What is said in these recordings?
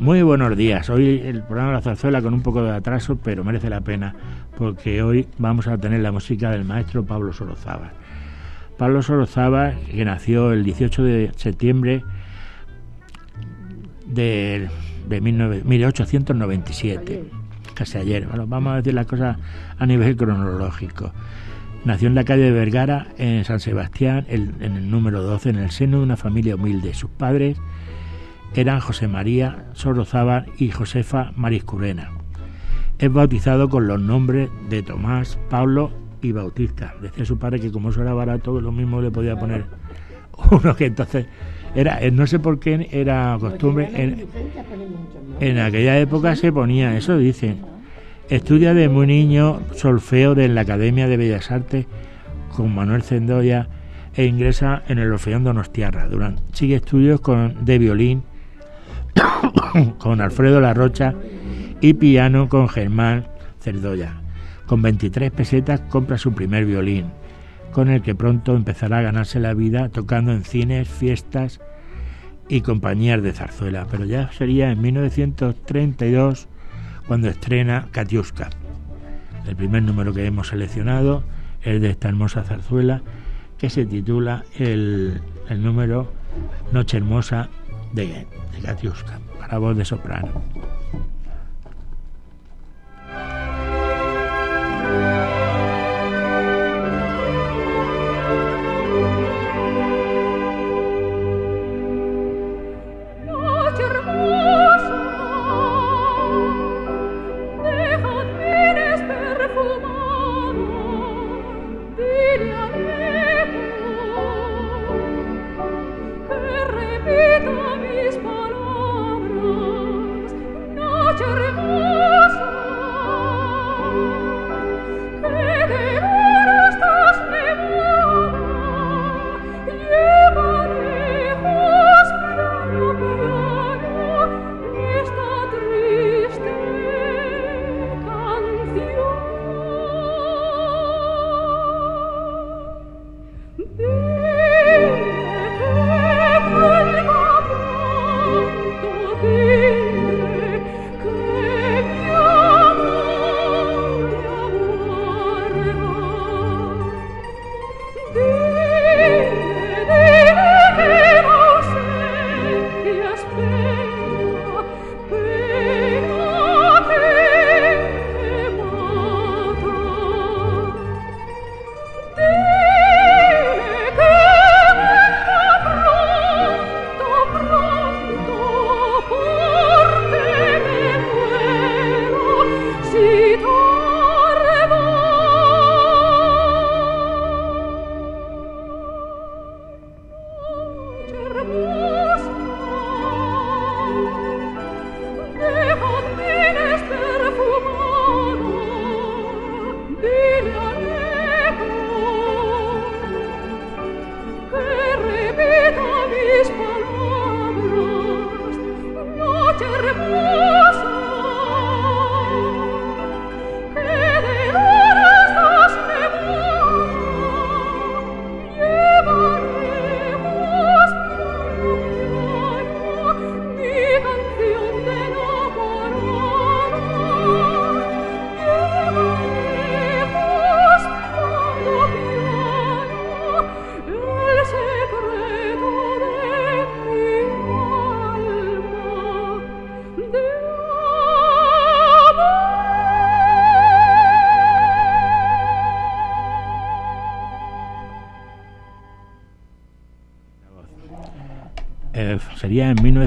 Muy buenos días. Hoy el programa de la zarzuela con un poco de atraso, pero merece la pena porque hoy vamos a tener la música del maestro Pablo Sorozábal. Pablo Sorozábal, que nació el 18 de septiembre de, 1897, casi ayer. Bueno, vamos a decir las cosas a nivel cronológico. Nació en la calle de Vergara, en San Sebastián, en el número 12, en el seno de una familia humilde. Sus padres eran José María Sorozábal y Josefa Mariscurena. Es bautizado con los nombres de Tomás, Pablo y Bautista. Decía su padre que como eso era barato, lo mismo le podía poner uno que entonces era, no sé por qué era costumbre, en, en aquella época se ponía, eso dicen, estudia de muy niño solfeo de la Academia de Bellas Artes con Manuel Cendoya e ingresa en el Orfeón Donostiarra. Durante, sigue estudios con, de violín con Alfredo La Rocha y piano con Germán Cerdoya. Con 23 pesetas compra su primer violín, con el que pronto empezará a ganarse la vida tocando en cines, fiestas y compañías de zarzuela. Pero ya sería en 1932 cuando estrena Katiuska. El primer número que hemos seleccionado es de esta hermosa zarzuela que se titula el, el número Noche Hermosa de, de para voz de soprano.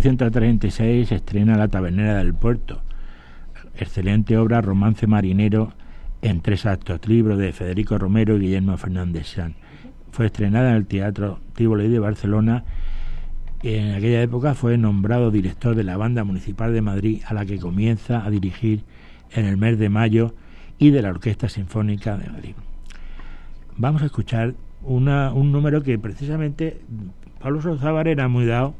1936 se estrena La Tabernera del Puerto, excelente obra romance marinero en tres actos, libro de Federico Romero y Guillermo Fernández San. fue estrenada en el Teatro Tívoli de Barcelona. En aquella época fue nombrado director de la Banda Municipal de Madrid, a la que comienza a dirigir en el mes de mayo, y de la Orquesta Sinfónica de Madrid. Vamos a escuchar un número que precisamente Pablo Sozávar era muy dado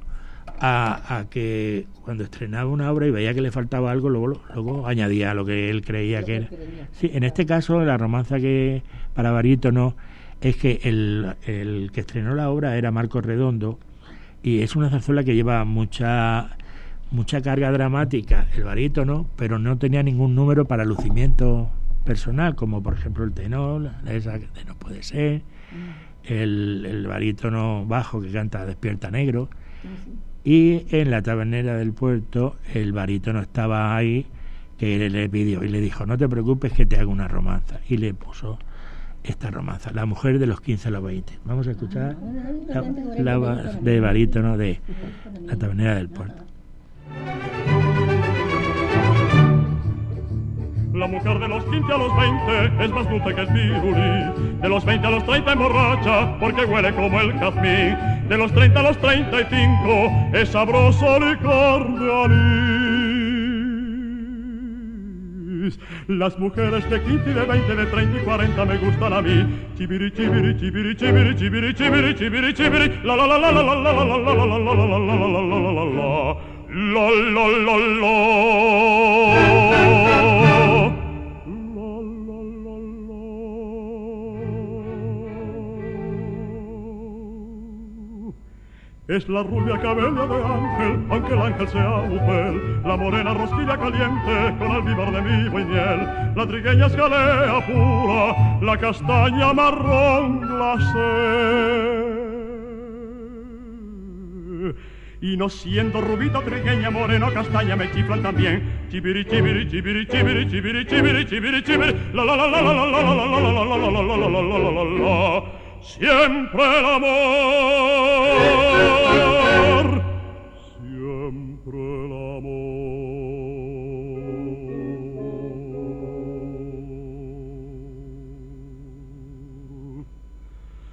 a, que cuando estrenaba una obra y veía que le faltaba algo, luego, luego añadía lo que él creía que era. Sí, en este caso, la romanza que para barítono es que el, el que estrenó la obra era Marco Redondo y es una zarzuela que lleva mucha mucha carga dramática el barítono, pero no tenía ningún número para lucimiento personal, como por ejemplo el tenor, esa que no puede ser, mm. el, el barítono bajo que canta Despierta Negro. Y en la tabernera del puerto el barítono estaba ahí que le pidió y le dijo, no te preocupes que te hago una romanza. Y le puso esta romanza, La mujer de los 15 a los 20. Vamos a escuchar la, de barítono de la tabernera del puerto. La mujer de los 15 a los 20 es más dulce que el pirulí. De los 20 a los 30 emborracha porque huele como el jazmín. De los 30 a los 35 es sabroso licor de anís. Las mujeres de 15 y de 20, de 30 y 40 me gustan a mí. Chibiri, chibiri, chibiri, chibiri, chibiri, chibiri, chibiri, chibiri, la la la la la la la la la la la la la la la la la la La Es la rubia cabella de ángel, aunque el ángel sea mujer. La morena rosquilla caliente con almíbar de vivo y miel. La trigueña es galea pura, la castaña marrón glacé y no siendo rubita, trigueña, moreno, castaña, me chiflan también. Chibiri, chibiri, chibiri, chibiri, chibiri, chibiri, chibiri, chibiri, la la la la la la la la la la la la la la la la la siempre el amor, siempre el amor.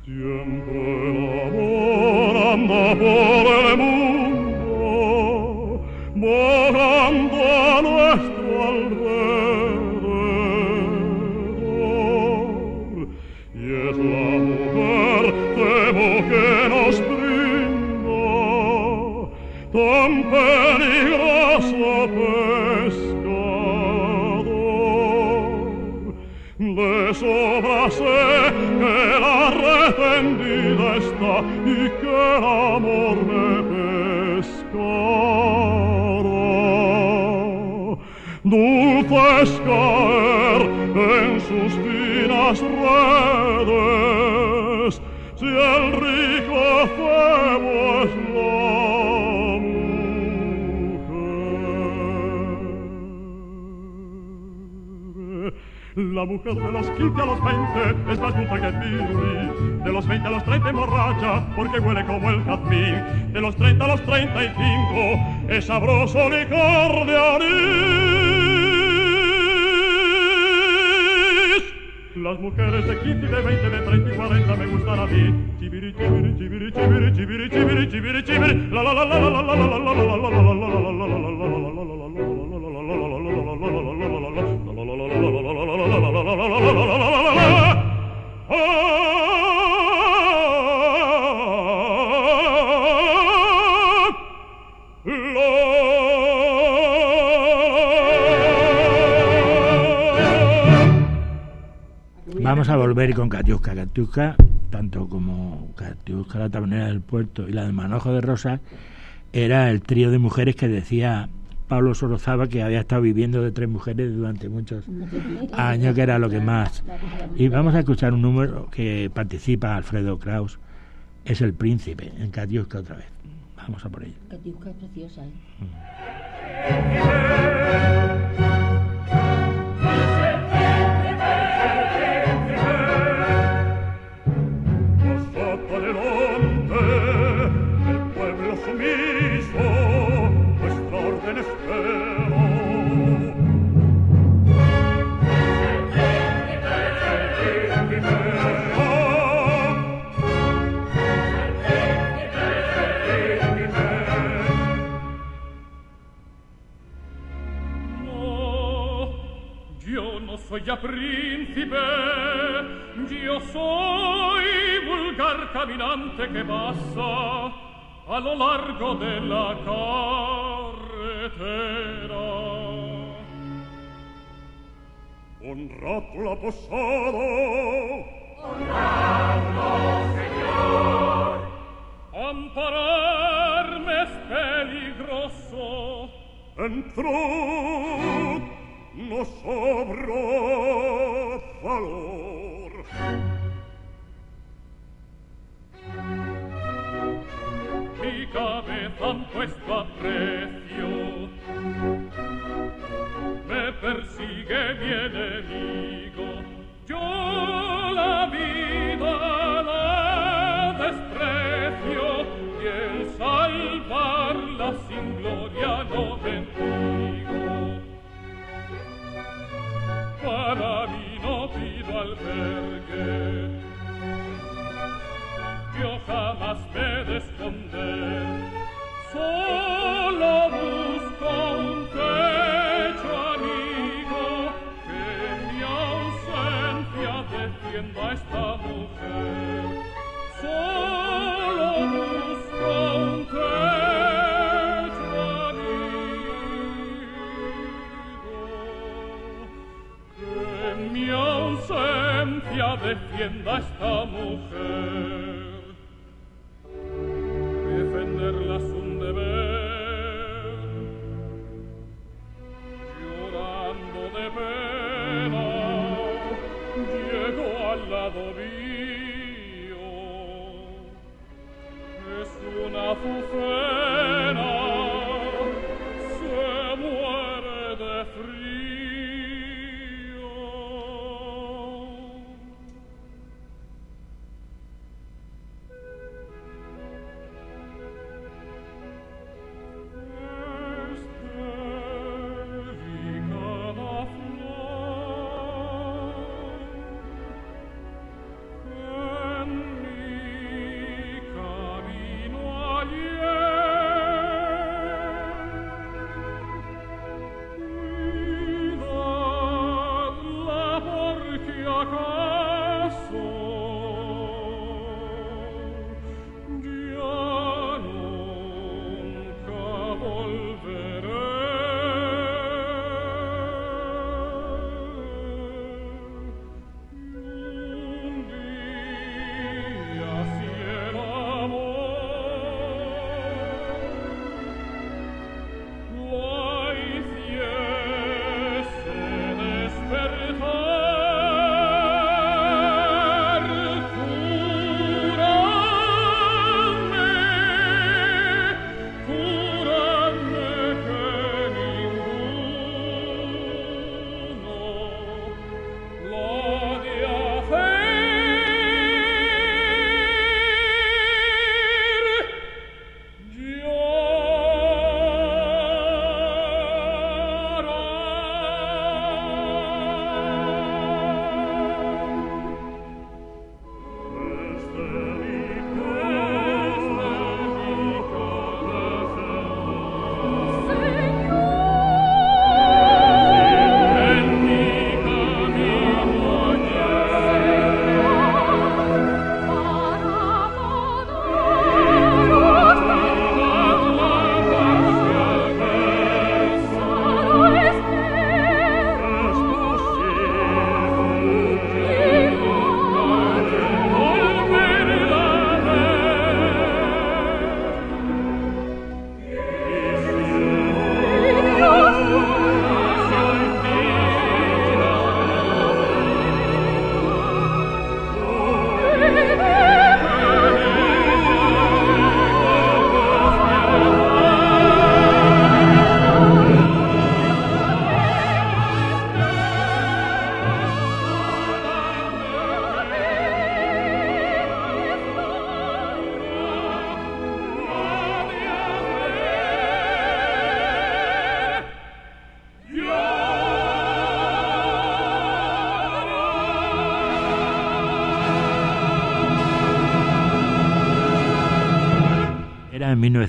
Siempre el amor, amor. barca y que el amor me pescara. Dulces caer en sus finas redes si el río La mujer de los 15 a los 20 es más dulce que pirulí. De los 20 a los 30 emborracha porque huele como el jazmín. De los 30 a los 35 es sabroso licor de anís. Las mujeres de 15 y de 20, de 30 y 40 me gustan a mí. Chibiri, chibiri, chibiri, chibiri, chibiri, chibiri, chibiri, chibiri, la la la la la la la la la la la la la la la la volver con Katiuska. Katiuska, tanto como Katiuska, la tabernera del puerto y la del manojo de rosas, era el trío de mujeres que decía Pablo Sorozaba, que había estado viviendo de tres mujeres durante muchos años, que era lo que más. Y vamos a escuchar un número que participa Alfredo Kraus, es El Príncipe, en Katiuska otra vez. Vamos a por ello. Katiuska es preciosa, ¿eh? soy ya príncipe, yo soy vulgar caminante que pasa a lo largo de la carretera. Honrad la posada. Honradlo, Señor. Ampararme es peligroso. Entrad no sobra valor. Mi cabeza han puesto a precio, me persigue mi enemigo, albergue, yo jamás me de ausencia defienda a esta mujer. Defenderla es un deber, llorando de pena, llego al lado mío. Es una azucena,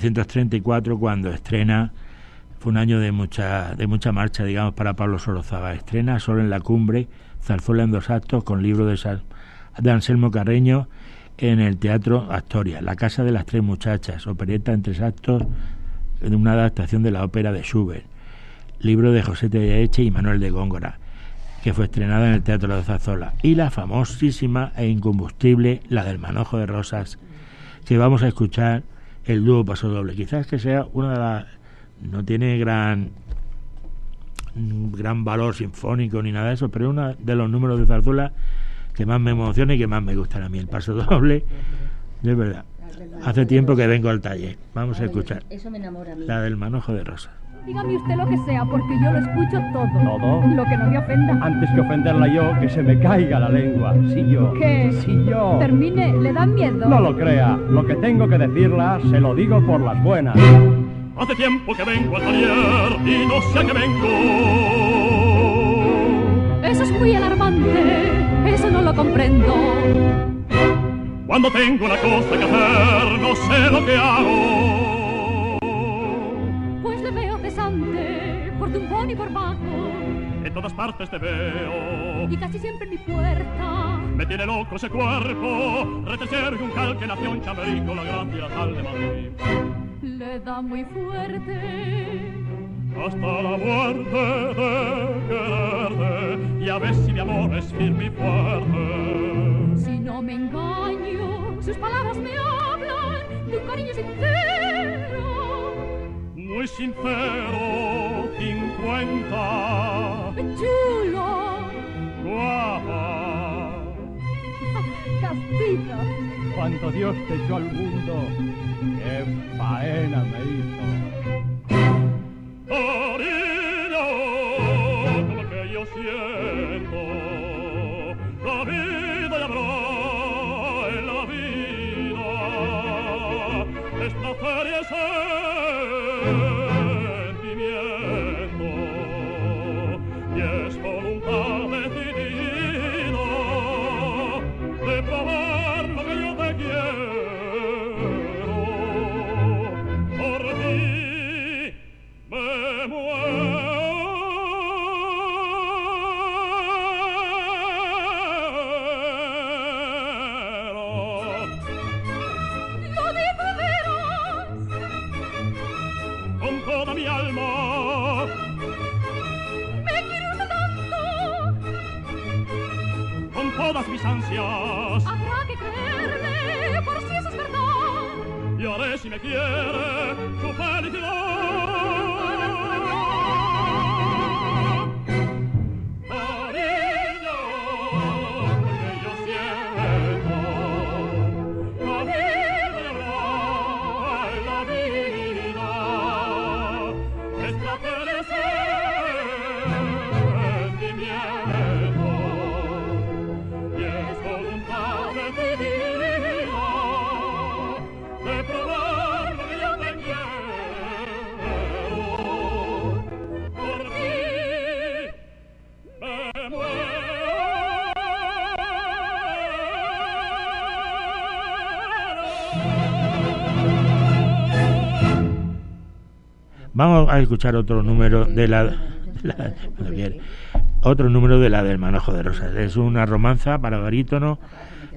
1934 cuando estrena Fue un año de mucha, de mucha marcha, digamos, para Pablo Sorozaga. Estrena solo en la cumbre, Zarzuela en dos actos, con libro de, de Anselmo Carreño en el Teatro Astoria, La Casa de las Tres Muchachas, opereta en tres actos de una adaptación de la ópera de Schubert, libro de José Eche y Manuel de Góngora, que fue estrenada en el Teatro de Zazola, y la famosísima e incombustible La del Manojo de Rosas, que vamos a escuchar el dúo paso doble. Quizás que sea una de las no tiene gran gran valor sinfónico ni nada de eso, pero es uno de los números de zarzuela que más me emociona y que más me gustan a mí. El paso doble, de verdad. Hace tiempo que vengo al taller. Vamos a escuchar. Eso me enamora a mí. La del manojo de rosa. Dígame usted lo que sea, porque yo lo escucho todo. ¿Todo? Lo que no me ofenda. Antes que ofenderla yo, que se me caiga la lengua. Si yo. ¿Qué? Si yo. Termine, ¿le dan miedo? No lo crea. Lo que tengo que decirla, se lo digo por las buenas. Hace tiempo que vengo al taller y no sé a qué vengo. Eso es muy alarmante. Eso no lo comprendo. Cuando tengo una cosa que hacer, no sé lo que hago. Y por bajo. En todas partes te veo. Y casi siempre en mi puerta. Me tiene loco ese cuerpo, retecer un cal que nació en Chamerico, la gracia tal de Madrid. Le da muy fuerte. Hasta la muerte de quererte, y a ver si mi amor es firme y fuerte. Si no me engaño, sus palabras me hablan de un cariño sincero. Muy sincero, cincuenta, Chulo, guapa. castizo. Cuando Dios te echó al mundo, qué faena me hizo. Cariño, como que yo siento, Vamos a escuchar otro número de la, otro número de la del manojo de rosas. Es una romanza para barítono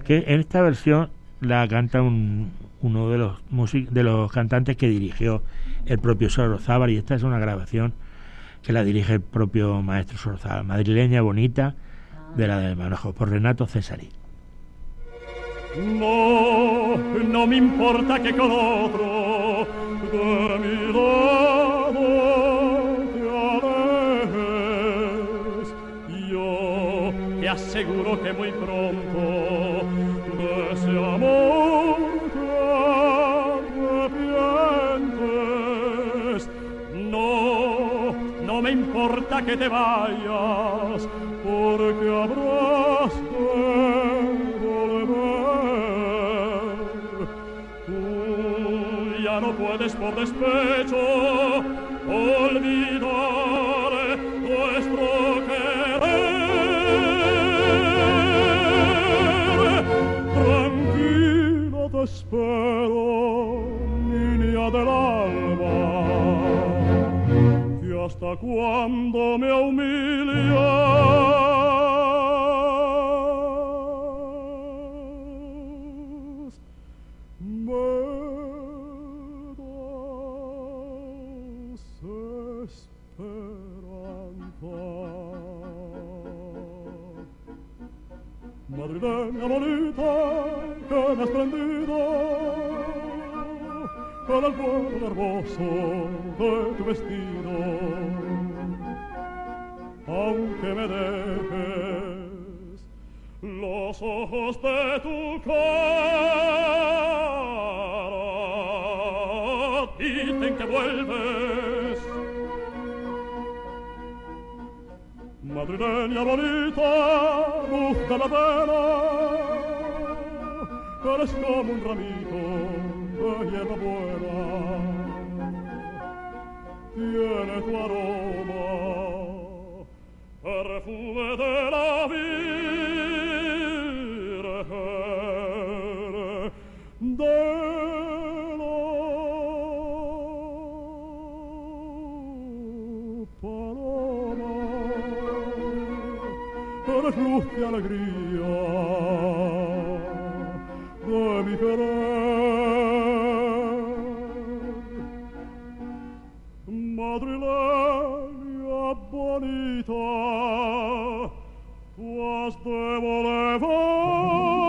que en esta versión la canta un- uno de los music- de los cantantes que dirigió el propio Sorozábal y esta es una grabación que la dirige el propio maestro Sorozábal, madrileña bonita de la del manojo por Renato Cesari. No, no me importa que con otro Te aseguro que muy pronto de ese amor te arrepientes. No, no me importa que te vayas, porque habrás de volver. Tú ya no puedes por despecho olvidar spero linea dell'alba. Che hasta quando me umilias me das esperanza Madrileña bonita que me has all'albor nervoso del tu vestido aunque me dejes los ojos de tu cara dicen que vuelves. Madrileña bonita luz de la vela eres como un ramito hierba buena. Tiene tu aroma perfume de la virgen de la paloma. Por luz de alegría bonita, tu has de volevo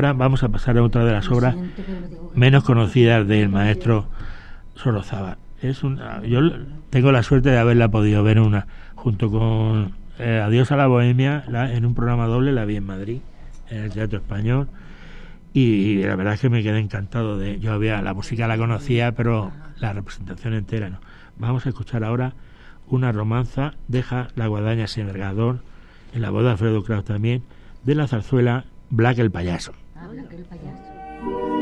Ahora vamos a pasar a otra de las obras menos conocidas del maestro Sorozábal. Es una, yo tengo la suerte de haberla podido ver una junto con eh, Adiós a la Bohemia en un programa doble, la vi en Madrid, en el Teatro Español. Y la verdad es que me quedé encantado de yo había la música la conocía pero la representación entera no vamos a escuchar ahora una romanza deja la guadaña sin vergador en la voz de Alfredo Kraus también de la zarzuela Black el payaso Habla que el payaso.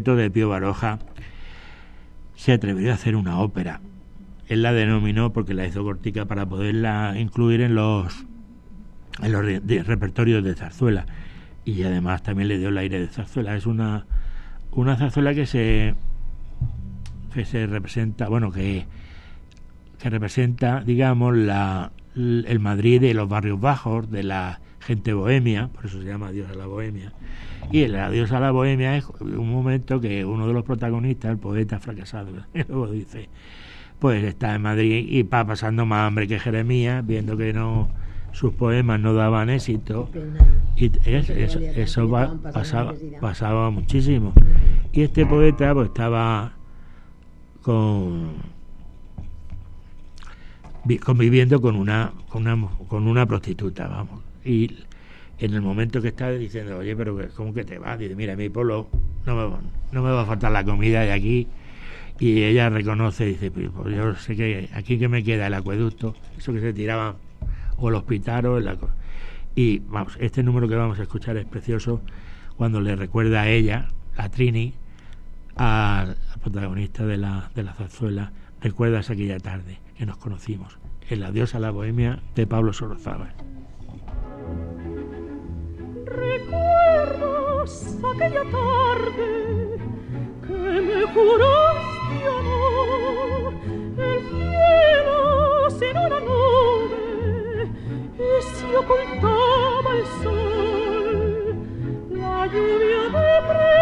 De Pío Baroja se atrevió a hacer una ópera. Él la denominó porque la hizo cortica para poderla incluir en los en los repertorios de zarzuela y además también le dio el aire de zarzuela. Es una una zarzuela que se que se representa, bueno, que que representa, digamos, la el Madrid de los barrios bajos, de la gente bohemia, por eso se llama Adiós a la Bohemia. Y el Adiós a la Bohemia es un momento que uno de los protagonistas, el poeta fracasado, luego dice, pues está en Madrid y va pasando más hambre que Jeremías, viendo que no sus poemas no daban éxito. Y eso pasaba, muchísimo. Y este poeta pues estaba con conviviendo con una, con una con una prostituta vamos y en el momento que está diciendo, oye, pero ¿cómo que te vas? Dice, mira, mi polo no me, no me va a faltar la comida de aquí. Y ella reconoce, dice, pues, yo sé que aquí que me queda el acueducto, eso que se tiraba, o el hospital, o la... Y vamos, este número que vamos a escuchar es precioso cuando le recuerda a ella, a Trini, al, protagonista de la, de la zarzuela, recuerdas aquella tarde que nos conocimos, el adiós a la bohemia de Pablo Sorozábal. ¿Recuerdas aquella tarde que me juraste amor? El cielo sin una nube y se ocultaba el sol. La lluvia de primavera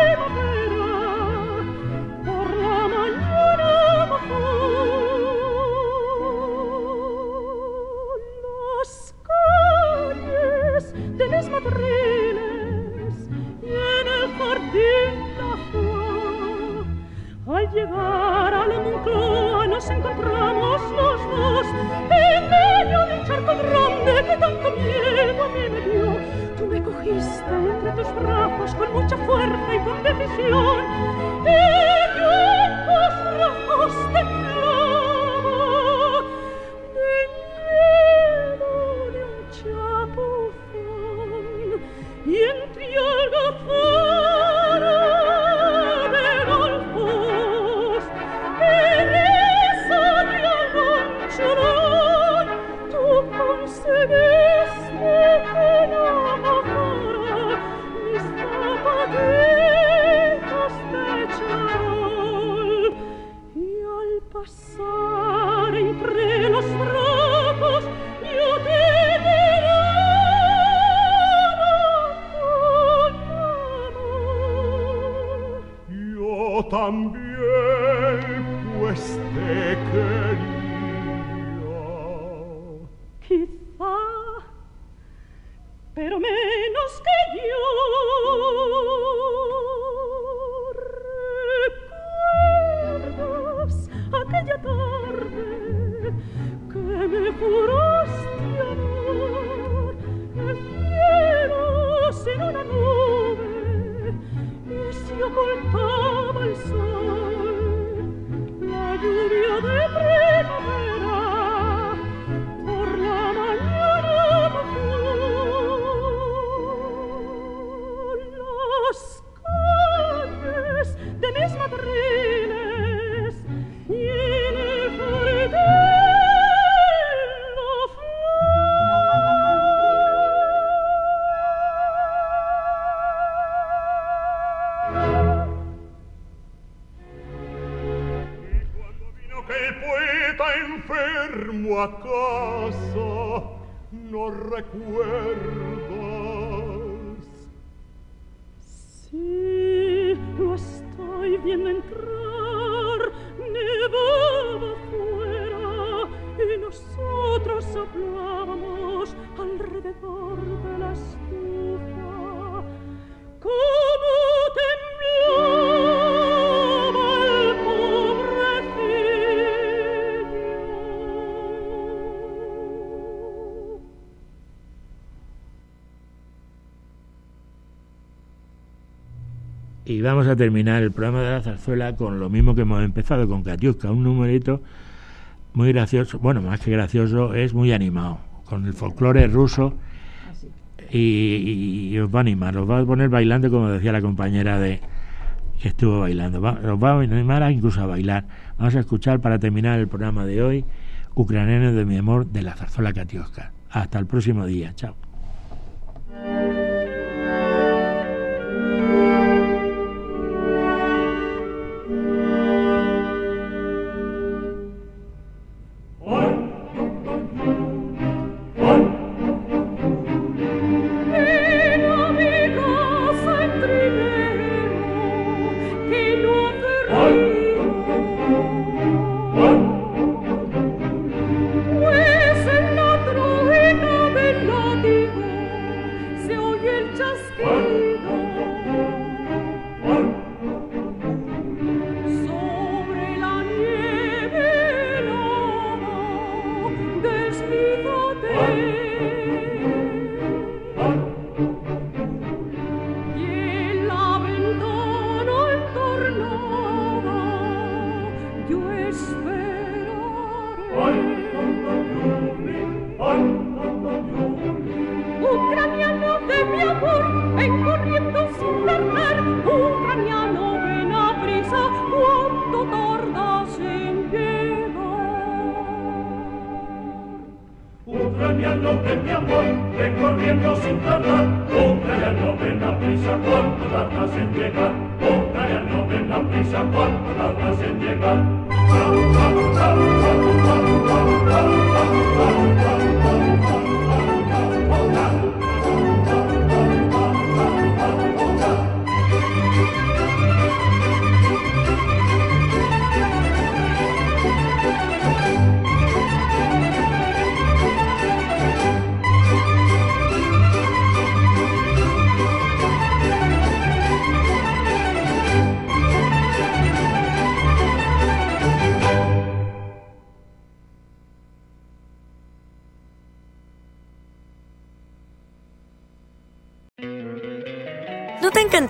nos encontramos los dos en medio de un charco grande que tanto miedo me dio. Tú me cogiste entre tus brazos con mucha fuerza y con decisión y yo en. Y vamos a terminar el programa de la zarzuela con lo mismo que hemos empezado, con Katiuska, un numerito muy gracioso, bueno, más que gracioso, es muy animado, con el folclore ruso y, os va a animar, os va a poner bailando, como decía la compañera de... que estuvo bailando. nos va a animar incluso a bailar. Vamos a escuchar para terminar el programa de hoy Ucraniano de mi amor de la zarzuela Katiuska. Hasta el próximo día. Chao.